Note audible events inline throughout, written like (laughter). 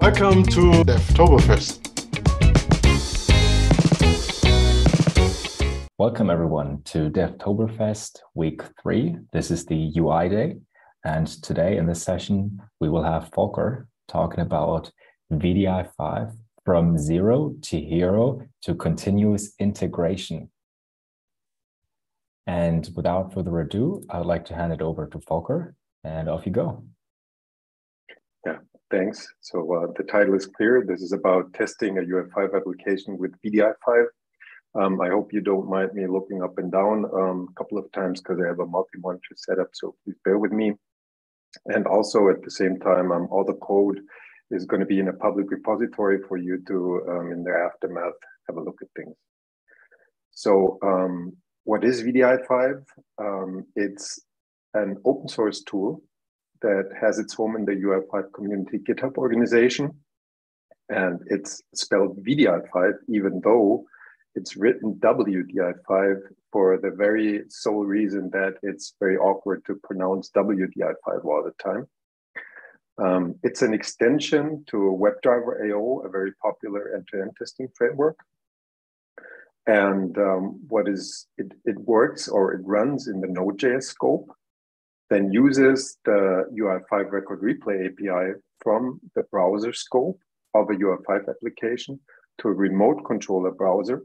Welcome to Devtoberfest. Welcome everyone to Devtoberfest week three. This is the UI day. And today in this session, we will have Volker talking about VDI5 from zero to hero to continuous integration. And without further ado, I would like to hand it over to Volker and off you go. Thanks. So uh, the title is clear. This is about testing a UI5 application with VDI5. Um, I hope you don't mind me looking up and down um, a couple of times because I have a multi-monitor setup, so please bear with me. And also at the same time, um, all the code is going to be in a public repository for you to, um, in the aftermath, have a look at things. So um, what is VDI5? Um, it's an open source tool that has its home in the UI5 community GitHub organization. And it's spelled VDI5, even though it's written WDI5 for the very sole reason that it's very awkward to pronounce WDI5 all the time. Um, it's an extension to WebDriver IO, a very popular end-to-end testing framework. And um, what is it, it works or it runs in the Node.js scope, then uses the UI5 record replay API from the browser scope of a UI5 application to a remote controller browser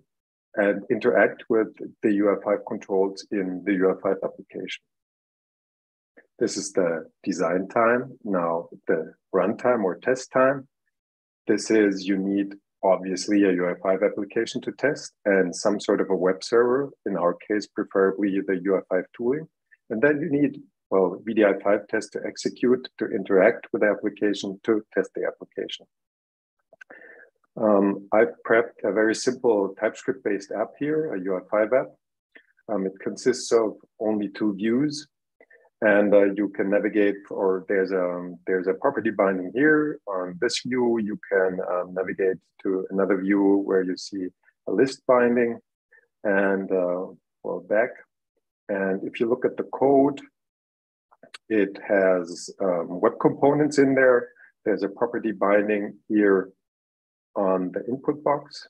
and interact with the UI5 controls in the UI5 application. This is the design time. Now the runtime or test time. This is you need obviously a UI5 application to test and some sort of a web server, in our case, preferably the UI5 tooling. And then you need, well, VDI5 test to execute, to interact with the application, to test the application. Um, I've prepped a very simple TypeScript-based app here, a UI5 app. Um, it consists of only two views, and uh, you can navigate. Or there's a there's a property binding here. On this view, you can um, navigate to another view where you see a list binding, and uh, well back. And if you look at the code, it has um, web components in there. There's a property binding here on the input box.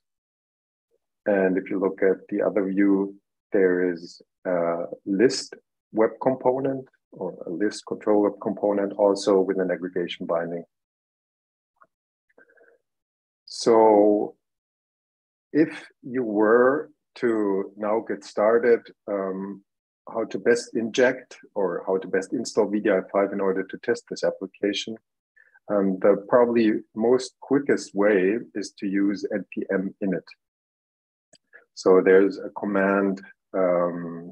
And if you look at the other view, there is a list web component or a list control web component also with an aggregation binding. So if you were to now get started, um, how to best inject or how to best install VDI5 in order to test this application, um, the probably most quickest way is to use npm init. So there's a command um,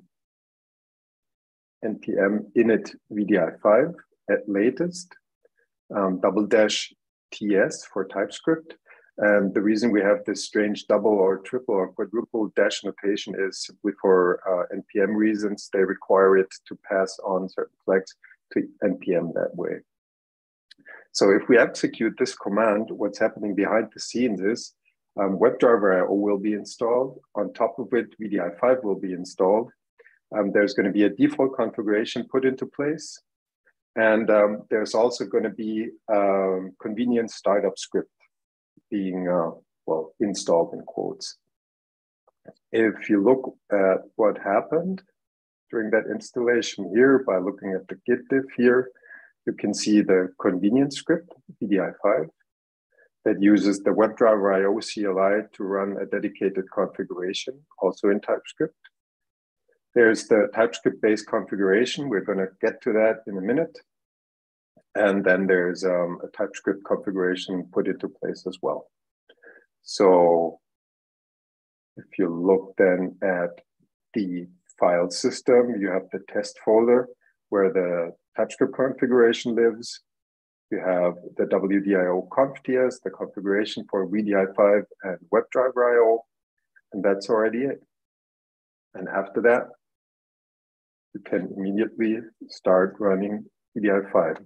npm init vdi5 at latest, um, double dash ts for TypeScript. And the reason we have this strange double or triple or quadruple dash notation is simply for uh, npm reasons. They require it to pass on certain flags to npm that way. So if we execute this command, what's happening behind the scenes is um, WebDriver IO will be installed. On top of it, VDI5 will be installed. Um, there's going to be a default configuration put into place. And um, there's also going to be a um, convenient startup script being, uh, well, installed in quotes. If you look at what happened during that installation here by looking at the git diff here, you can see the convenience script, VDI5, that uses the WebDriver IO CLI to run a dedicated configuration, also in TypeScript. There's the TypeScript-based configuration. We're going to get to that in a minute. And then there's um, a TypeScript configuration put into place as well. So if you look then at the file system, you have the test folder where the TypeScript configuration lives. You have the WDIO conf.ts, the configuration for VDI5 and WebDriver IO, and that's already it. And after that, you can immediately start running VDI5.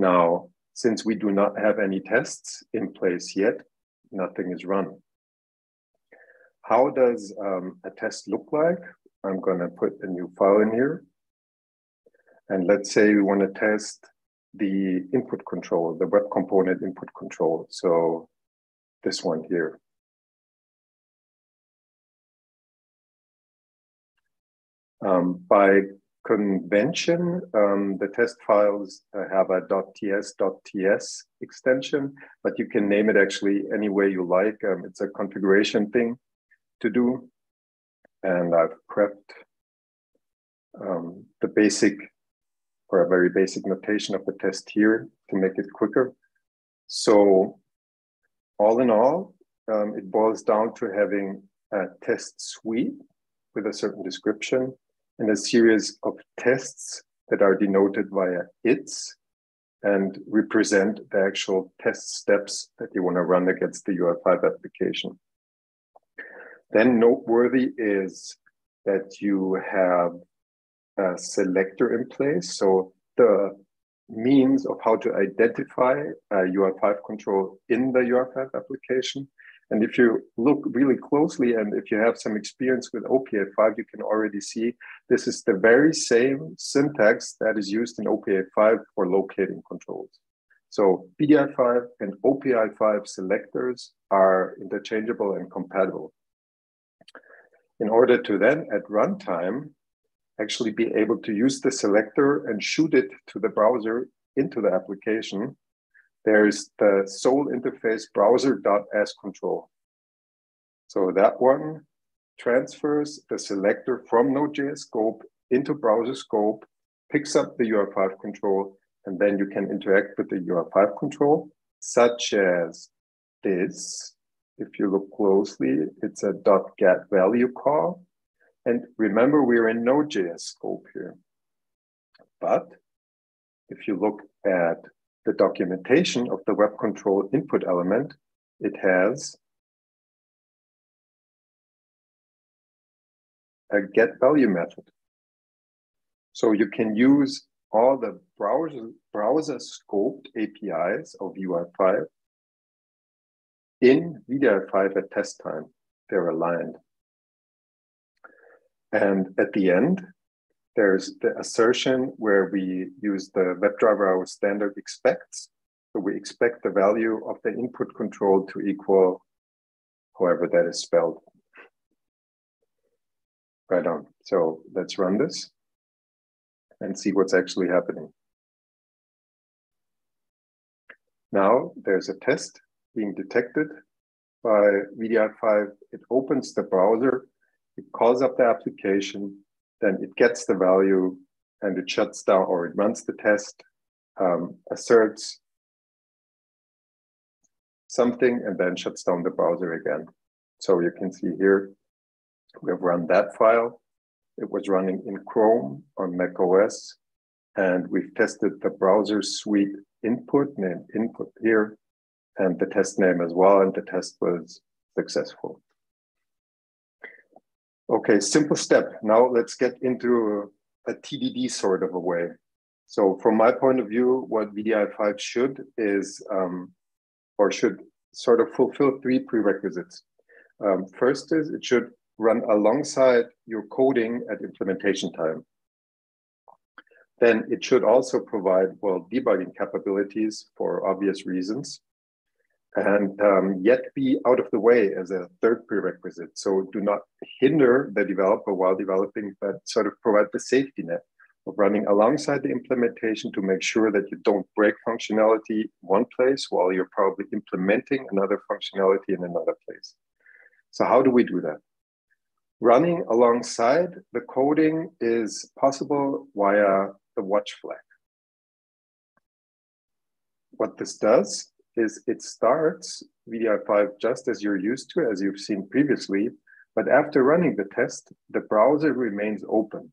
Now, since we do not have any tests in place yet, nothing is run. How does um, a test look like? I'm going to put a new file in here. And let's say we want to test the input control, the web component input control. So this one here. Um, by convention, um, the test files have a .ts .ts extension, but you can name it actually any way you like. Um, it's a configuration thing to do. And I've prepped um, the basic or a very basic notation of the test here to make it quicker. So all in all, um, it boils down to having a test suite with a certain description and a series of tests that are denoted via its and represent the actual test steps that you want to run against the UI5 application. Then noteworthy is that you have a selector in place. So the means of how to identify a UI5 control in the UI5 application and if you look really closely and if you have some experience with OPA5, you can already see this is the very same syntax that is used in OPA5 for locating controls. So VDI5 and OPA5 selectors are interchangeable and compatible. In order to then at runtime actually be able to use the selector and shoot it to the browser into the application, there's the sole interface browser.as control. So that one transfers the selector from Node.js scope into browser scope, picks up the UI5 control, and then you can interact with the UI5 control, such as this. If you look closely, it's a .get value call. And remember, we're in Node.js scope here. But if you look at the documentation of the web control input element, it has a get value method. So you can use all the browser, browser scoped APIs of UI5 in VDI5 at test time. They're aligned. And at the end, there's the assertion where we use the WebDriver IO standard expects. So we expect the value of the input control to equal however that is spelled. Right on. So let's run this and see what's actually happening. Now there's a test being detected by VDI5. It opens the browser, it calls up the application, then it gets the value and it shuts down or it runs the test, um, asserts something, and then shuts down the browser again. So you can see here, we have run that file. It was running in Chrome on Mac OS, and we've tested the browser suite input, name input here, and the test name as well, and the test was successful. Okay, simple step. Now let's get into a TDD sort of a way. So from my point of view, what VDI5 should is, um, or should sort of fulfill three prerequisites. Um, first is it should run alongside your coding at implementation time. Then it should also provide, well, debugging capabilities for obvious reasons and um, yet be out of the way as a third prerequisite. So do not hinder the developer while developing, but sort of provide the safety net of running alongside the implementation to make sure that you don't break functionality one place while you're probably implementing another functionality in another place. So how do we do that? Running alongside the coding is possible via the watch flag. What this does is it starts VDI5 just as you're used to, as you've seen previously, but after running the test, the browser remains open.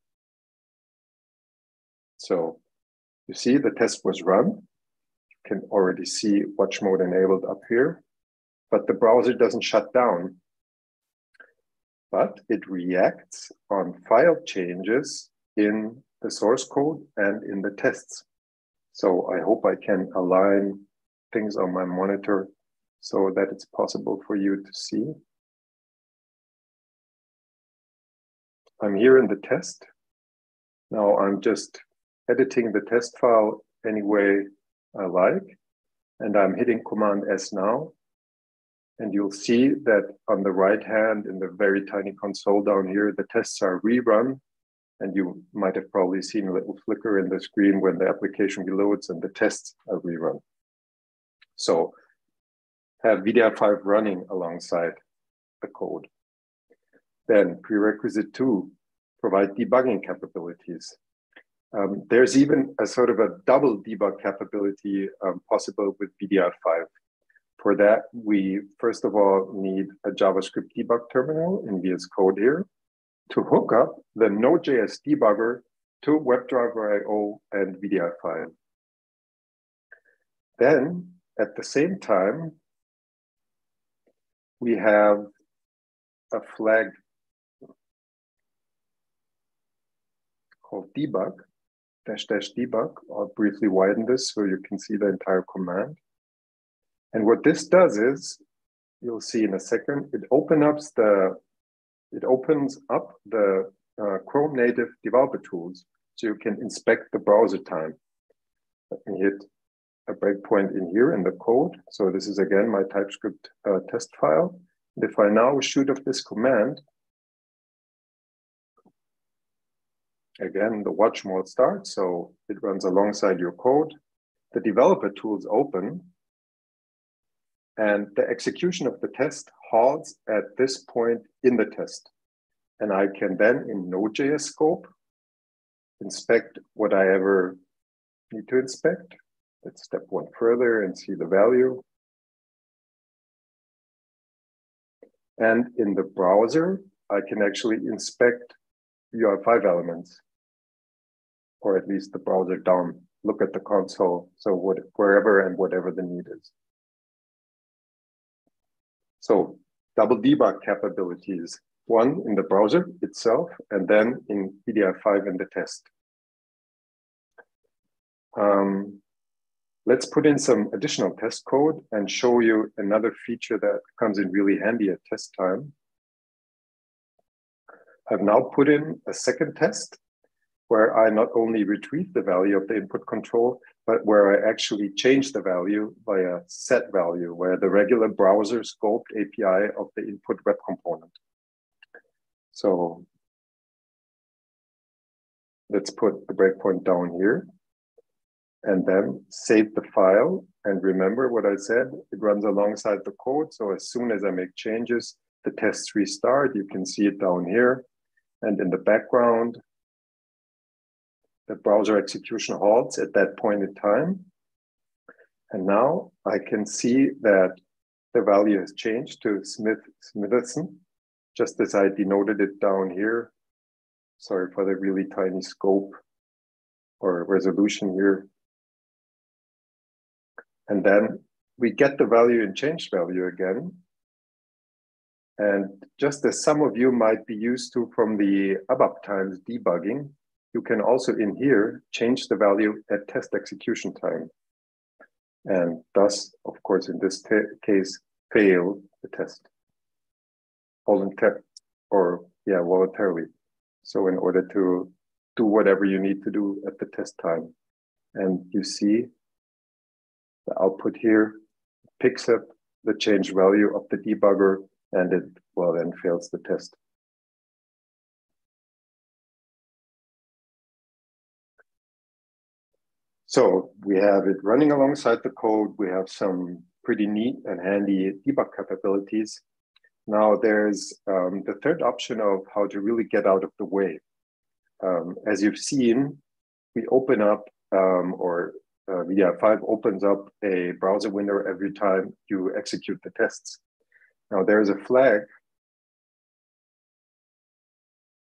So you see the test was run. You can already see watch mode enabled up here, but the browser doesn't shut down. But it reacts on file changes in the source code and in the tests. So I hope I can align things on my monitor so that it's possible for you to see. I'm here in the test. Now I'm just editing the test file any way I like. And I'm hitting Command S now. And you'll see that on the right hand in the very tiny console down here, the tests are rerun. And you might have probably seen a little flicker in the screen when the application reloads and the tests are rerun. So have VDI5 running alongside the code. Then prerequisite two, provide debugging capabilities. Um, there's even a sort of a double debug capability um, possible with VDI5. For that, we first of all need a JavaScript debug terminal in VS Code here to hook up the Node.js debugger to WebDriver IO and VDI5. Then, at the same time, we have a flag called debug, dash dash debug. I'll briefly widen this so you can see the entire command. And what this does is, you'll see in a second, it opens up the, it opens up the uh, Chrome native developer tools so you can inspect the browser time. Let me hit a breakpoint in here in the code. So this is again my TypeScript uh, test file. And if I now shoot off this command, again, the watch mode starts. So it runs alongside your code. The developer tools open and the execution of the test halts at this point in the test. And I can then in Node.js scope inspect what I ever need to inspect. Let's step one further and see the value. And in the browser, I can actually inspect UI5 elements, or at least the browser DOM, look at the console, so what, wherever and whatever the need is. So double debug capabilities, one in the browser itself, and then in VDI5 in the test. Um, let's put in some additional test code and show you another feature that comes in really handy at test time. I've now put in a second test where I not only retrieve the value of the input control, but where I actually change the value by a set value, where the regular browser scoped API of the input web component. So let's put the breakpoint down here and then save the file. And remember what I said, it runs alongside the code. So as soon as I make changes, the tests restart. You can see it down here. And in the background, the browser execution halts at that point in time. And now I can see that the value has changed to Smith Smitherson, just as I denoted it down here. Sorry for the really tiny scope or resolution here. And then we get the value in change value again. And just as some of you might be used to from the ABAP times debugging, you can also in here change the value at test execution time. And thus, of course, in this case, fail the test voluntarily or yeah, voluntarily. So in order to do whatever you need to do at the test time. And you see the output here picks up the change value of the debugger and it well then fails the test. So we have it running alongside the code. We have some pretty neat and handy debug capabilities. Now there's um, the third option of how to really get out of the way. Um, as you've seen, we open up um, or uh, VDI5 opens up a browser window every time you execute the tests. Now there's a flag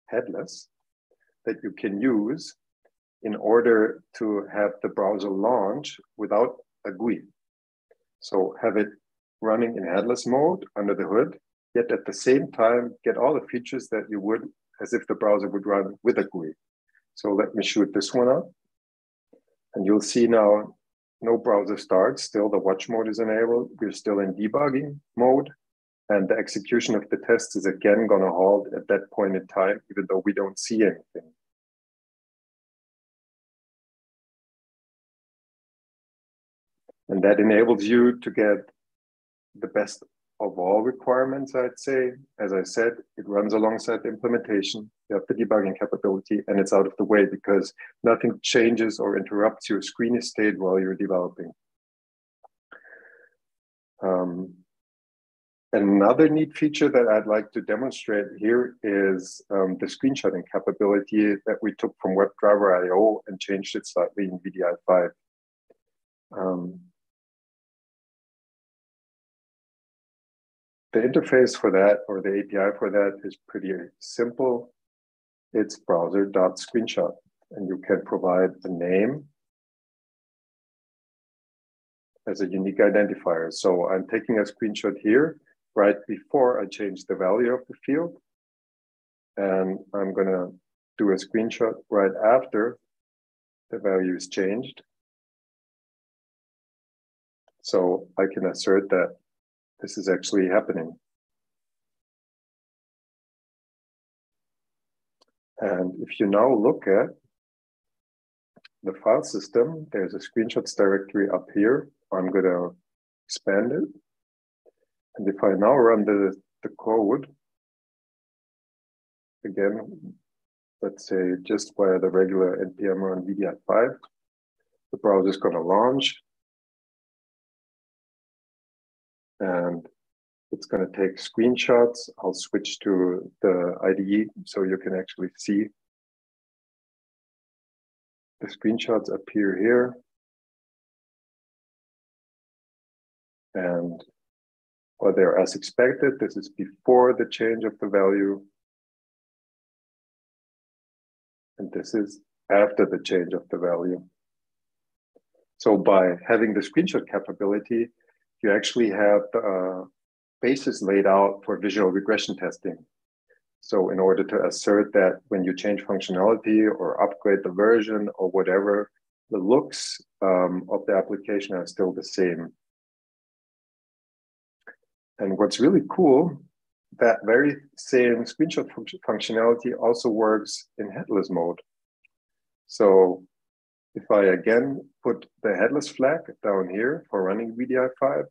headless that you can use in order to have the browser launch without a GUI. So have it running in headless mode under the hood, yet at the same time get all the features that you would as if the browser would run with a GUI. So let me shoot this one up. And you'll see now no browser starts, still the watch mode is enabled. We're still in debugging mode. And the execution of the test is again gonna halt at that point in time, even though we don't see anything. And that enables you to get the best of all requirements, I'd say. As I said, it runs alongside the implementation. You have the debugging capability and it's out of the way because nothing changes or interrupts your screen state while you're developing. Um, another neat feature that I'd like to demonstrate here is um, the screenshotting capability that we took from WebDriver IO and changed it slightly in VDI 5. Um, the interface for that or the API for that is pretty simple. It's browser.screenshot and you can provide a name as a unique identifier. So I'm taking a screenshot here right before I change the value of the field. And I'm gonna do a screenshot right after the value is changed. So I can assert that this is actually happening. And if you now look at the file system, there's a screenshots directory up here. I'm going to expand it. And if I now run the, the code, again, let's say just via the regular npm run VDI5, the browser is going to launch. And it's going to take screenshots. I'll switch to the IDE so you can actually see the screenshots appear here. And well, they're as expected. This is before the change of the value. And this is after the change of the value. So by having the screenshot capability, you actually have uh, basis laid out for visual regression testing. So in order to assert that when you change functionality or upgrade the version or whatever, the looks um, of the application are still the same. And what's really cool, that very same screenshot fun functionality also works in headless mode. So if I again put the headless flag down here for running VDI5,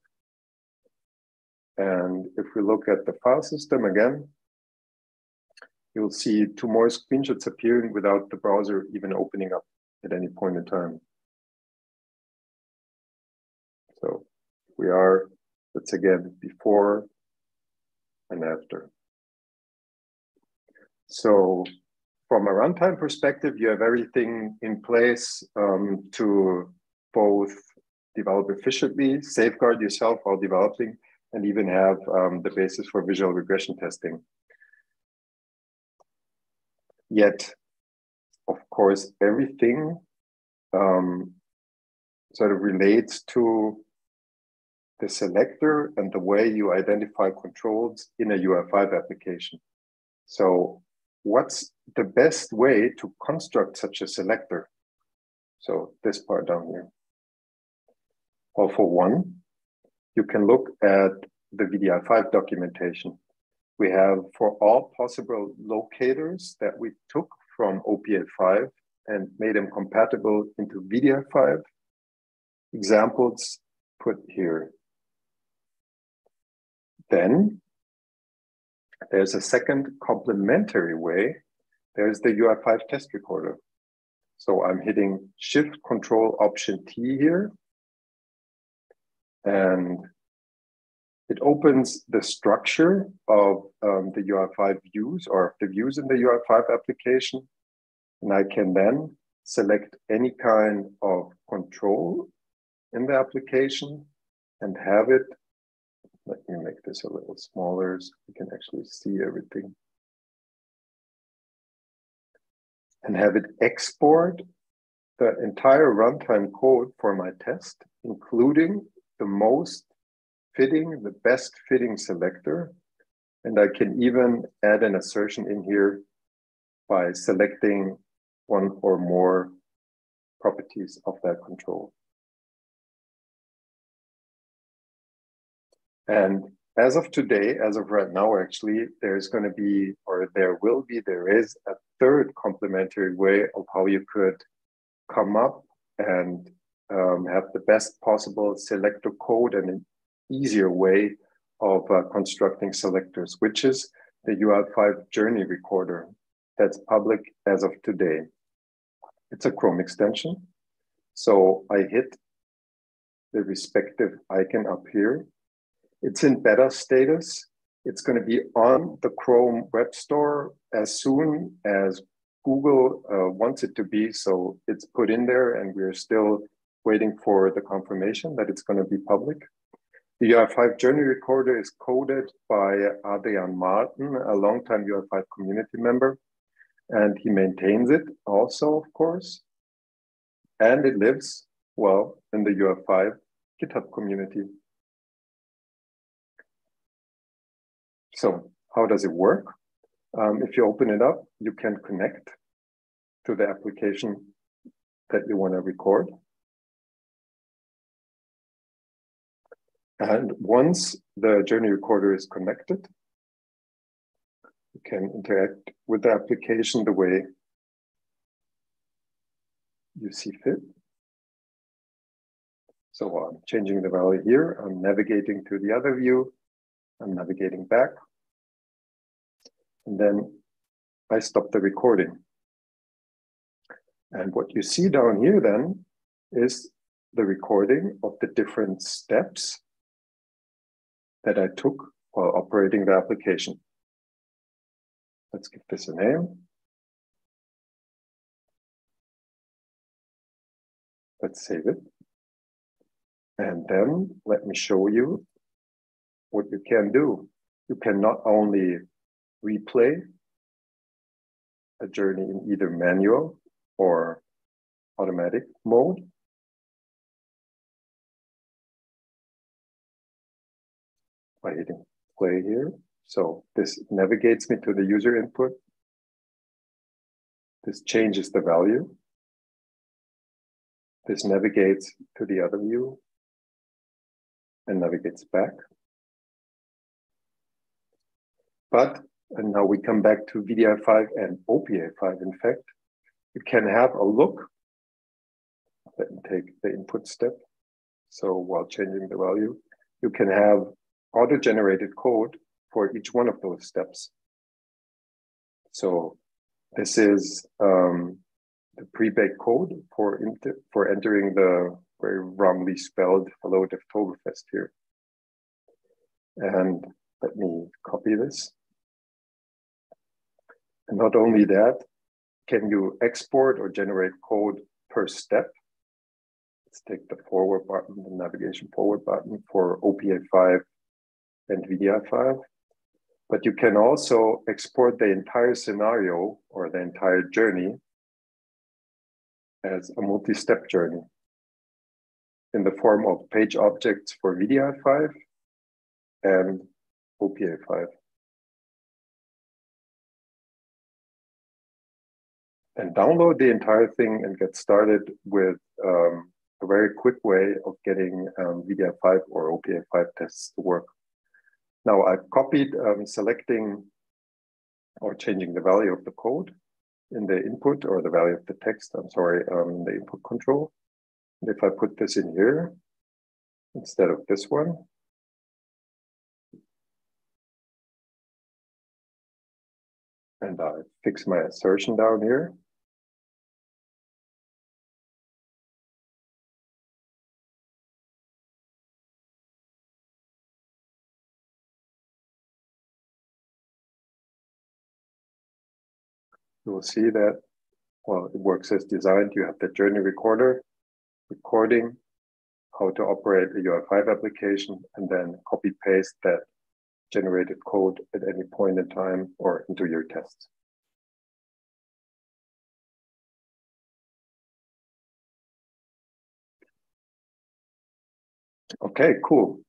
and if we look at the file system again, you'll see two more screenshots appearing without the browser even opening up at any point in time. So we are, that's again, before and after. So from a runtime perspective, you have everything in place um, to both develop efficiently, safeguard yourself while developing, and even have um, the basis for visual regression testing. Yet, of course, everything um, sort of relates to the selector and the way you identify controls in a UI5 application. So what's the best way to construct such a selector? So this part down here. Well, for one, you can look at the VDI5 documentation. We have for all possible locators that we took from OPA5 and made them compatible into VDI5. Examples put here. Then there's a second complementary way. There's the UI5 test recorder. So I'm hitting Shift Control Option T here and it opens the structure of um, the UI5 views or the views in the UI5 application. And I can then select any kind of control in the application and have it. Let me make this a little smaller so we can actually see everything. And have it export the entire runtime code for my test, including the most fitting, the best fitting selector. And I can even add an assertion in here by selecting one or more properties of that control. And as of today, as of right now, actually, there's going to be, or there will be, there is a third complementary way of how you could come up and um, have the best possible selector code and an easier way of uh, constructing selectors, which is the UI5 journey recorder that's public as of today. It's a Chrome extension. So I hit the respective icon up here. It's in beta status. It's going to be on the Chrome Web Store as soon as Google uh, wants it to be. So it's put in there, and we're still waiting for the confirmation that it's going to be public. The UI5 Journey Recorder is coded by Adrian Marten, a longtime UI5 community member, and he maintains it also, of course. And it lives, well, in the UI5 GitHub community. So how does it work? Um, if you open it up, you can connect to the application that you want to record. And once the journey recorder is connected, you can interact with the application the way you see fit. So I'm changing the value here. I'm navigating to the other view. I'm navigating back. And then I stop the recording. And what you see down here then is the recording of the different steps that I took while operating the application. Let's give this a name. Let's save it. And then let me show you what you can do. You can not only replay a journey in either manual or automatic mode, by hitting play here. So this navigates me to the user input. This changes the value. This navigates to the other view and navigates back. But, and now we come back to VDI5 and OPA5, in fact, you can have a look. Let me take the input step. So while changing the value, you can have auto-generated code for each one of those steps. So this is um, the pre-baked code for, for entering the very wrongly spelled hello Devtoberfest here. And let me copy this. And not only that, can you export or generate code per step? Let's take the forward button, the navigation forward button for OPA5 and VDI5. But you can also export the entire scenario or the entire journey as a multi-step journey in the form of page objects for VDI5 and OPA5. And download the entire thing and get started with um, a very quick way of getting um, VDI5 or OPA5 tests to work. Now I've copied um, selecting or changing the value of the code in the input or the value of the text, I'm sorry, um, the input control. And if I put this in here instead of this one, and I fix my assertion down here, you will see that, well, it works as designed. You have the journey recorder, recording, how to operate a UI5 application, and then copy paste that generated code at any point in time or into your tests. Okay, cool.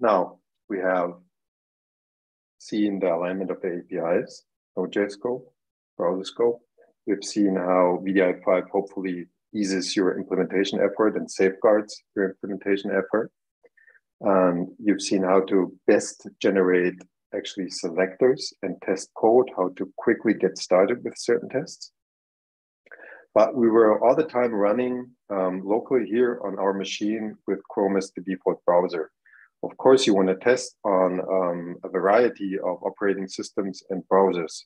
Now we have seen the alignment of the APIs, Node.js scope, browser scope. We've seen how VDI5 hopefully eases your implementation effort and safeguards your implementation effort. Um, you've seen how to best generate actually selectors and test code, how to quickly get started with certain tests. But we were all the time running um, locally here on our machine with Chrome as the default browser. Of course, you want to test on um, a variety of operating systems and browsers.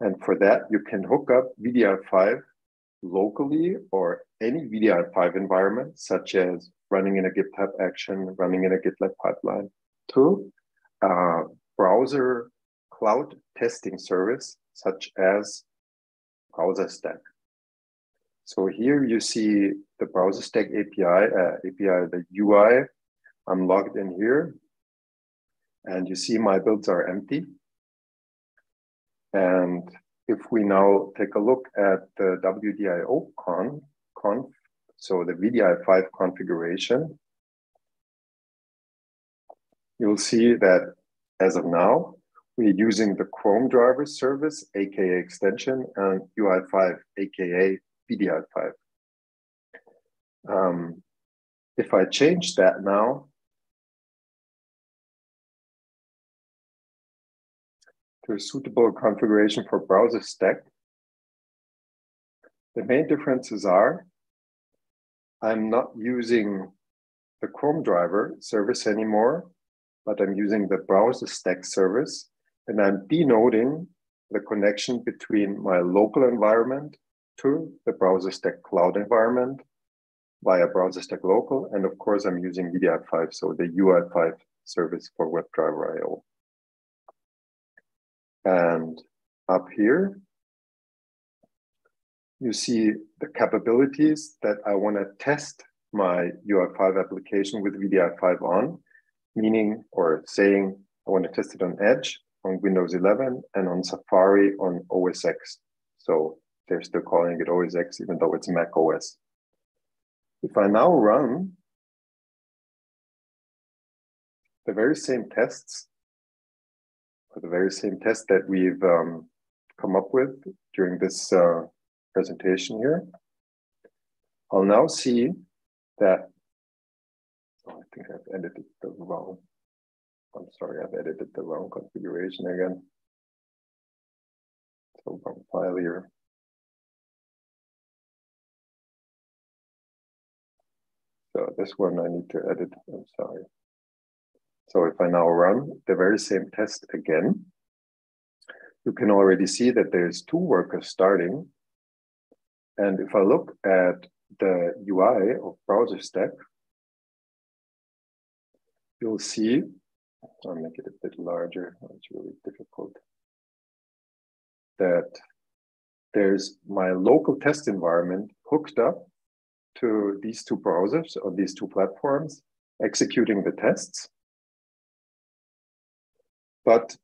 And for that, you can hook up VDI5 locally or any VDI5 environment, such as running in a GitHub action, running in a GitLab pipeline, to a browser cloud testing service, such as Browser Stack. So here you see the Browser Stack API, uh, API, the UI. I'm logged in here, and you see my builds are empty. And if we now take a look at the WDIO con, conf, so the VDI5 configuration, you'll see that as of now, we're using the Chrome driver service, aka extension, and UI5, aka VDI5. Um, if I change that now to a suitable configuration for browser stack, the main differences are I'm not using the Chrome driver service anymore, but I'm using the browser stack service and I'm denoting the connection between my local environment to the browser stack cloud environment via browser stack local. And of course, I'm using VDI5, so the UI5 service for WebDriver IO. And up here, you see the capabilities that I want to test my UI5 application with VDI5 on, meaning or saying I want to test it on Edge, on Windows 11, and on Safari on OS X. So they're still calling it OS X, even though it's Mac OS. If I now run the very same tests, or the very same test that we've um, come up with during this uh, presentation here, I'll now see that, oh, I think I've edited the wrong, I'm sorry, I've edited the wrong configuration again. So wrong file here. So this one I need to edit, I'm sorry. So if I now run the very same test again, you can already see that there's two workers starting. And if I look at the UI of browser stack, you'll see, I'll make it a bit larger, it's really difficult, that there's my local test environment hooked up to these two browsers or these two platforms, executing the tests, but,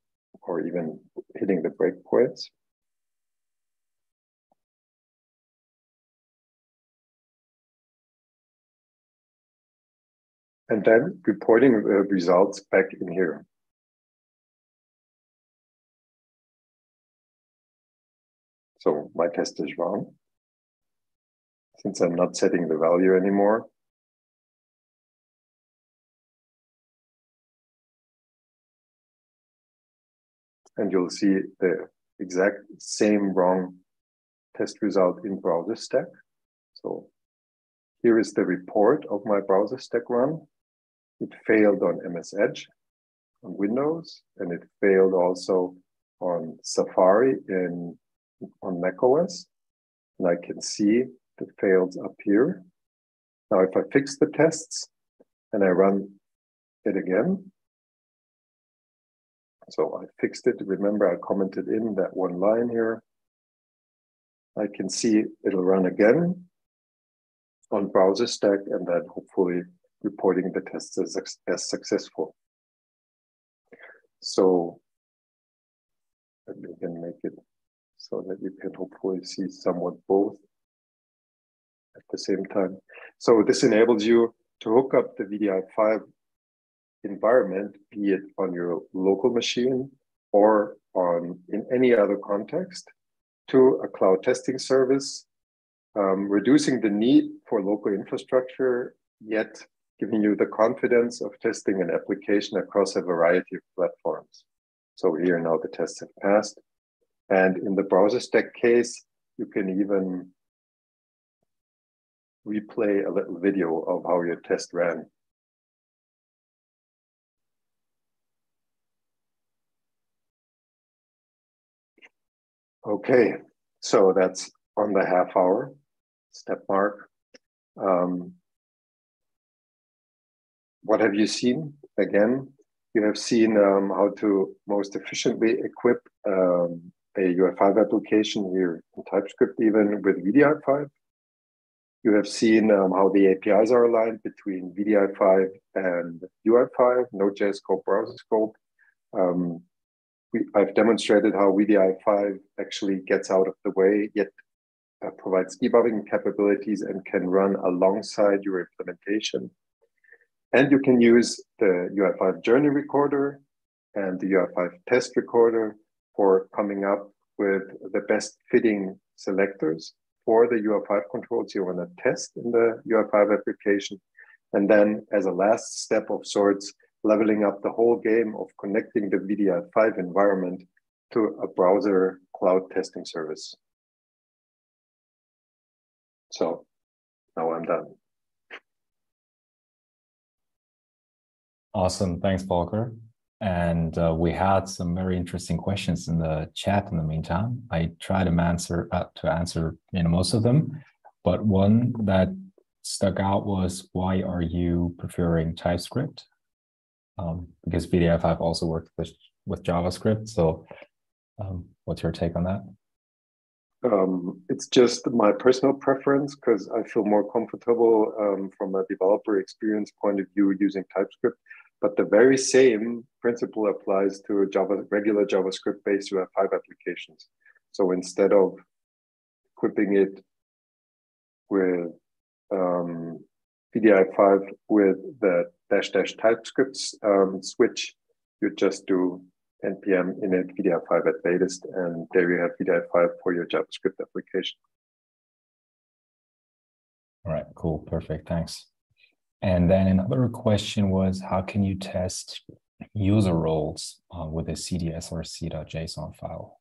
or even hitting the breakpoints. And then reporting the results back in here. So my test is wrong since I'm not setting the value anymore. And you'll see the exact same wrong test result in browser stack. So here is the report of my browser stack run. It failed on MS Edge on Windows, and it failed also on Safari in on macOS. And I can see the failed up here. Now, if I fix the tests and I run it again, so I fixed it. Remember, I commented in that one line here. I can see it'll run again on browser stack and then hopefully reporting the tests as, as successful. So me can make it so that you can hopefully see somewhat both at the same time. So this enables you to hook up the VDI5 environment, be it on your local machine or on in any other context, to a cloud testing service, um, reducing the need for local infrastructure, yet giving you the confidence of testing an application across a variety of platforms. So here now the tests have passed. And in the browser stack case, you can even replay a little video of how your test ran. Okay, so that's on the half hour step mark. Um, what have you seen? Again, you have seen um, how to most efficiently equip um, a UI5 application here in TypeScript, even with wdi5. You have seen um, how the APIs are aligned between wdi5 and UI5, Node.js scope, browser scope. We, I've demonstrated how wdi5 actually gets out of the way, yet uh, provides debugging capabilities and can run alongside your implementation. And you can use the UI5 journey recorder and the UI5 test recorder for coming up with the best fitting selectors for the UI5 controls you want to test in the UI5 application. And then as a last step of sorts, leveling up the whole game of connecting the wdi5 environment to a browser cloud testing service. So now I'm done. Awesome. Thanks, Volker. And uh, we had some very interesting questions in the chat in the meantime. I tried to answer uh, to answer you know most of them, but one that stuck out was why are you preferring TypeScript? Um, because wdi5 also works with, with JavaScript. So, um, what's your take on that? Um, it's just my personal preference because I feel more comfortable um, from a developer experience point of view using TypeScript. But the very same principle applies to Java, regular JavaScript based UI5 applications. So instead of equipping it with um, wdi5 with the dash dash TypeScript um, switch, you just do npm init wdi5 at latest, and there you have wdi5 for your JavaScript application. All right, cool, perfect, thanks. And then another question was, how can you test user roles uh, with a cdsrc.json file?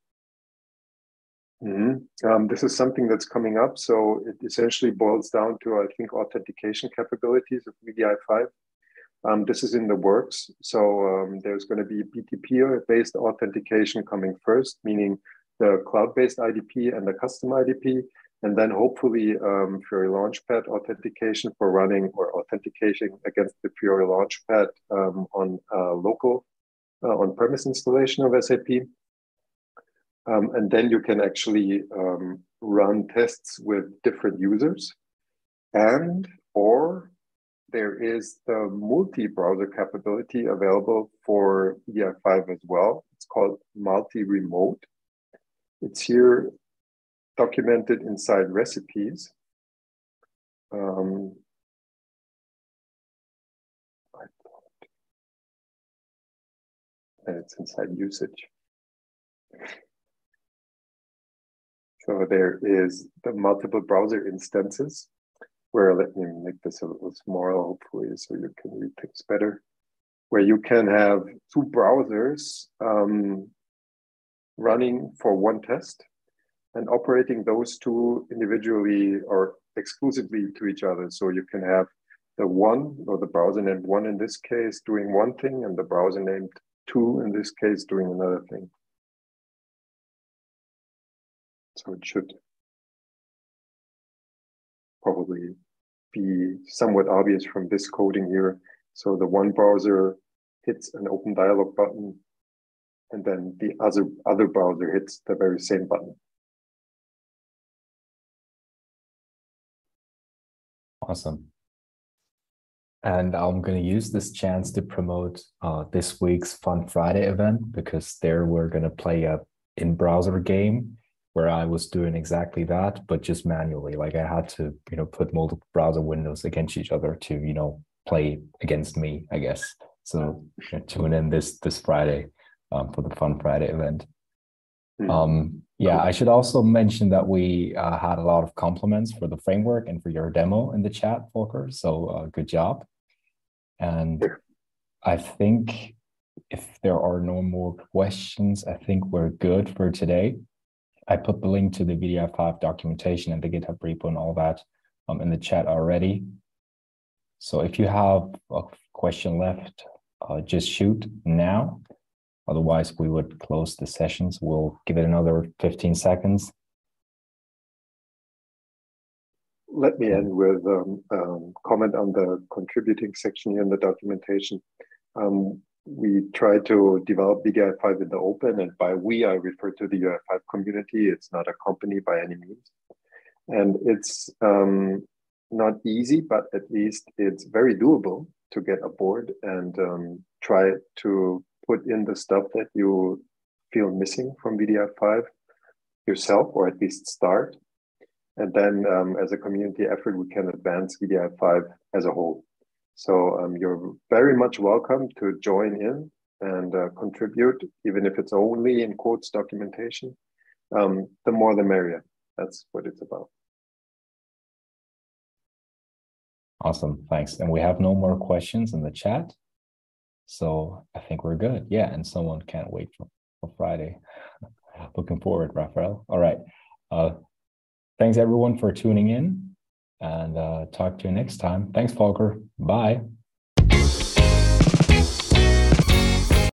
Mm-hmm. Um, this is something that's coming up. So it essentially boils down to, I think, authentication capabilities of wdi5. Um, this is in the works. So um, there's going to be BTP-based authentication coming first, meaning the cloud-based IDP and the custom IDP, and then hopefully um, Fiori Launchpad authentication for running or authentication against the Fiori Launchpad um, on uh, local uh, on-premise installation of SAP. Um, and then you can actually um, run tests with different users and or there is the multi-browser capability available for wdi5 as well. It's called multi-remote. It's here documented inside recipes. Um, and it's inside usage. So there is the multiple browser instances where let me make this a little smaller, hopefully, so you can read things better. Where you can have two browsers um, running for one test and operating those two individually or exclusively to each other. So you can have the one or the browser named one in this case doing one thing and the browser named two in this case doing another thing. So it should probably be somewhat obvious from this coding here. So the one browser hits an open dialog button, and then the other, other browser hits the very same button. Awesome. And I'm going to use this chance to promote uh, this week's Fun Friday event because there we're going to play a in-browser game where I was doing exactly that, but just manually. Like I had to, you know, put multiple browser windows against each other to, you know, play against me, I guess. So you know, tune in this this Friday um, for the Fun Friday event. Mm-hmm. Um, yeah, I should also mention that we uh, had a lot of compliments for the framework and for your demo in the chat, Volker. So uh, good job. And I think if there are no more questions, I think we're good for today. I put the link to the wdi5 documentation and the GitHub repo and all that um, in the chat already. So if you have a question left, uh, just shoot now. Otherwise, we would close the sessions. We'll give it another 15 seconds. Let me end with um, um, comment on the contributing section here in the documentation. Um, we try to develop wdi5 in the open, and by we, I refer to the UI5 community. It's not a company by any means. And it's um, not easy, but at least it's very doable to get aboard and um, try to put in the stuff that you feel missing from wdi5 yourself, or at least start. And then um, as a community effort, we can advance wdi5 as a whole. So um, you're very much welcome to join in and uh, contribute, even if it's only in quotes documentation. Um, the more the merrier. That's what it's about. Awesome. Thanks. And we have no more questions in the chat. So I think we're good. Yeah. And someone can't wait for, for Friday. (laughs) Looking forward, Raphael. All right. Uh, thanks everyone for tuning in and uh, talk to you next time. Thanks, Volker. Bye.